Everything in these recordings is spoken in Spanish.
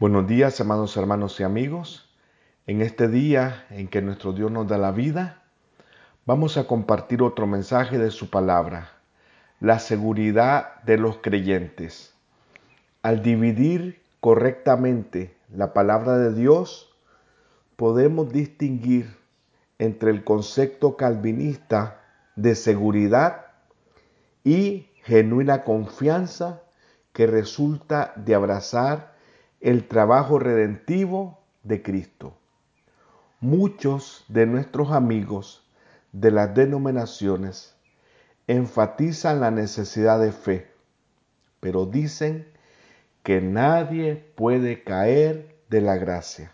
Buenos días, amados hermanos y amigos. En este día en que nuestro Dios nos da la vida, vamos a compartir otro mensaje de su palabra, la seguridad de los creyentes. Al dividir correctamente la palabra de Dios, podemos distinguir entre el concepto calvinista de seguridad y genuina confianza que resulta de abrazar el trabajo redentivo de Cristo. Muchos de nuestros amigos de las denominaciones enfatizan la necesidad de fe, pero dicen que nadie puede caer de la gracia.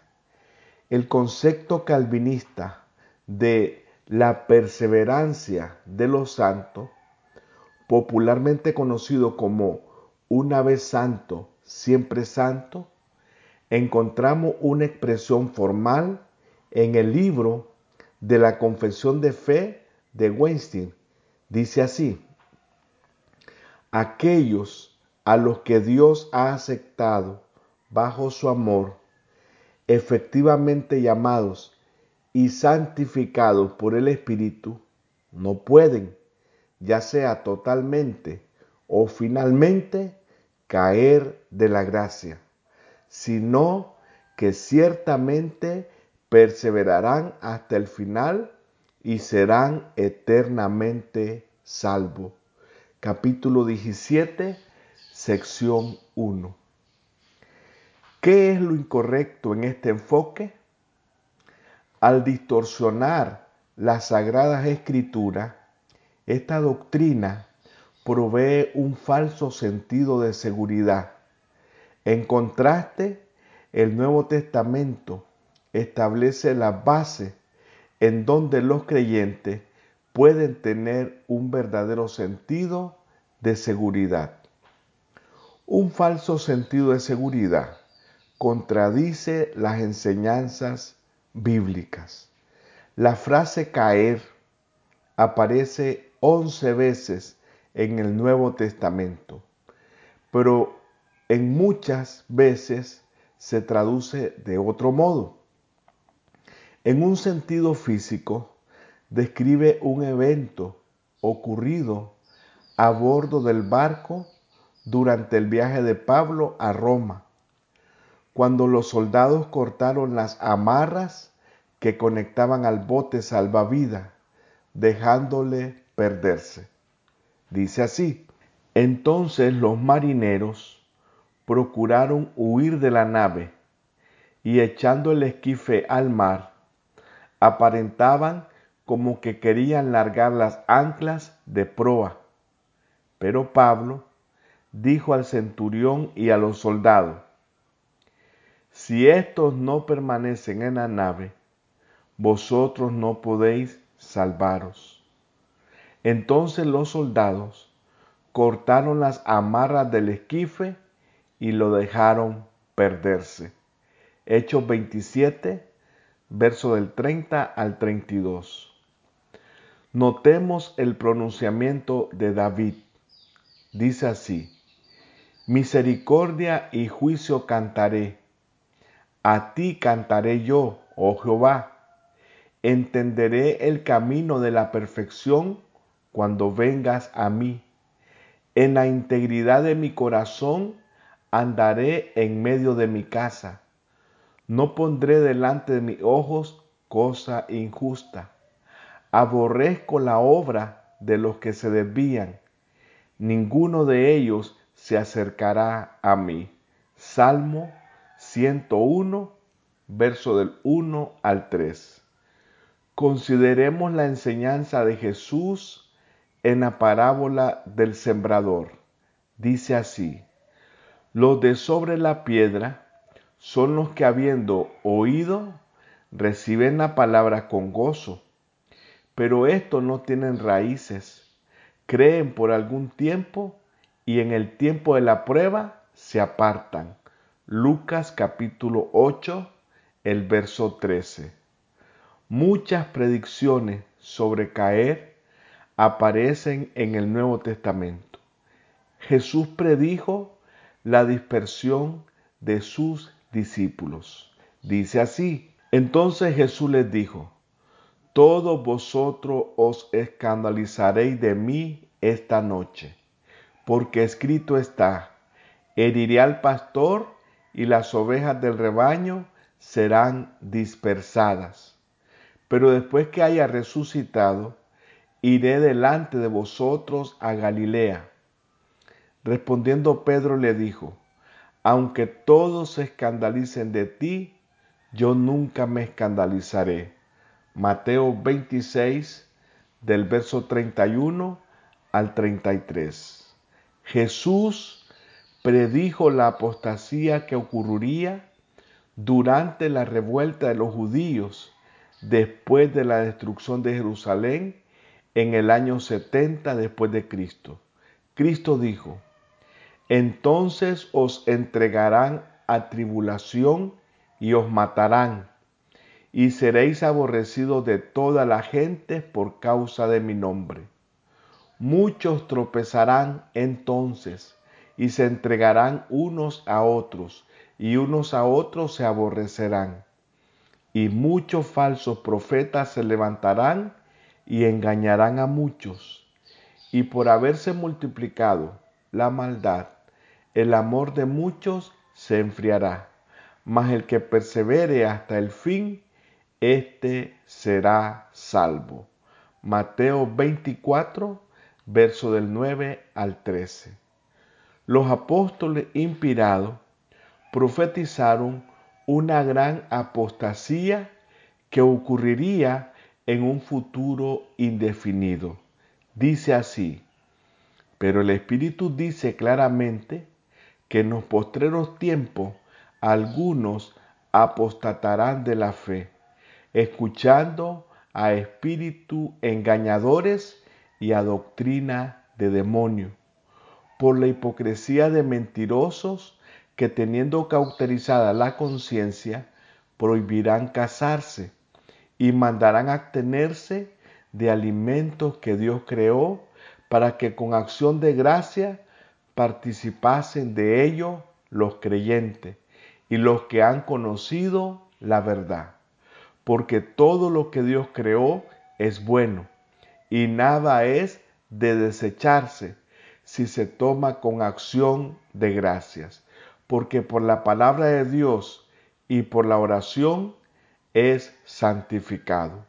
El concepto calvinista de la perseverancia de los santos, popularmente conocido como una vez santo, siempre santo, encontramos una expresión formal en el libro de la Confesión de Fe de Weinstein. Dice así, aquellos a los que Dios ha aceptado bajo su amor, efectivamente llamados y santificados por el Espíritu, no pueden, ya sea totalmente o finalmente, caer de la gracia sino que ciertamente perseverarán hasta el final y serán eternamente salvos. Capítulo 17, sección 1. ¿Qué es lo incorrecto en este enfoque? Al distorsionar las sagradas escrituras, esta doctrina provee un falso sentido de seguridad en contraste, el Nuevo Testamento establece la base en donde los creyentes pueden tener un verdadero sentido de seguridad. Un falso sentido de seguridad contradice las enseñanzas bíblicas. La frase caer aparece once veces en el Nuevo Testamento, pero en muchas veces se traduce de otro modo. En un sentido físico, describe un evento ocurrido a bordo del barco durante el viaje de Pablo a Roma, cuando los soldados cortaron las amarras que conectaban al bote salvavidas, dejándole perderse. Dice así, entonces los marineros procuraron huir de la nave y echando el esquife al mar, aparentaban como que querían largar las anclas de proa. Pero Pablo dijo al centurión y a los soldados, si estos no permanecen en la nave, vosotros no podéis salvaros. Entonces los soldados cortaron las amarras del esquife y lo dejaron perderse. Hechos 27, verso del 30 al 32. Notemos el pronunciamiento de David. Dice así, Misericordia y juicio cantaré. A ti cantaré yo, oh Jehová. Entenderé el camino de la perfección cuando vengas a mí. En la integridad de mi corazón andaré en medio de mi casa. No pondré delante de mis ojos cosa injusta. Aborrezco la obra de los que se desvían. Ninguno de ellos se acercará a mí. Salmo 101, verso del 1 al 3. Consideremos la enseñanza de Jesús en la parábola del sembrador. Dice así, los de sobre la piedra son los que habiendo oído, reciben la palabra con gozo, pero estos no tienen raíces, creen por algún tiempo y en el tiempo de la prueba se apartan. Lucas capítulo 8, el verso 13. Muchas predicciones sobre caer aparecen en el Nuevo Testamento. Jesús predijo la dispersión de sus discípulos. Dice así, entonces Jesús les dijo, todos vosotros os escandalizaréis de mí esta noche, porque escrito está, heriré al pastor y las ovejas del rebaño serán dispersadas. Pero después que haya resucitado, iré delante de vosotros a Galilea. Respondiendo Pedro le dijo, aunque todos se escandalicen de ti, yo nunca me escandalizaré. Mateo 26, del verso 31 al 33. Jesús predijo la apostasía que ocurriría durante la revuelta de los judíos después de la destrucción de Jerusalén en el año 70 después de Cristo. Cristo dijo, entonces os entregarán a tribulación y os matarán, y seréis aborrecidos de toda la gente por causa de mi nombre. Muchos tropezarán entonces y se entregarán unos a otros, y unos a otros se aborrecerán. Y muchos falsos profetas se levantarán y engañarán a muchos. Y por haberse multiplicado la maldad, el amor de muchos se enfriará, mas el que persevere hasta el fin, éste será salvo. Mateo 24, verso del 9 al 13. Los apóstoles inspirados profetizaron una gran apostasía que ocurriría en un futuro indefinido. Dice así, pero el Espíritu dice claramente que en los postreros tiempos algunos apostatarán de la fe, escuchando a espíritus engañadores y a doctrina de demonio, por la hipocresía de mentirosos que teniendo cauterizada la conciencia, prohibirán casarse y mandarán abstenerse de alimentos que Dios creó para que con acción de gracia participasen de ello los creyentes y los que han conocido la verdad. Porque todo lo que Dios creó es bueno y nada es de desecharse si se toma con acción de gracias. Porque por la palabra de Dios y por la oración es santificado.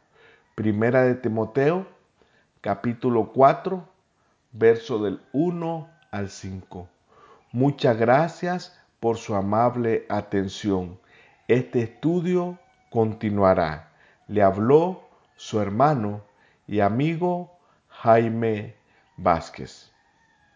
Primera de Timoteo, capítulo 4, verso del 1 al 5. Muchas gracias por su amable atención. Este estudio continuará. Le habló su hermano y amigo Jaime Vázquez.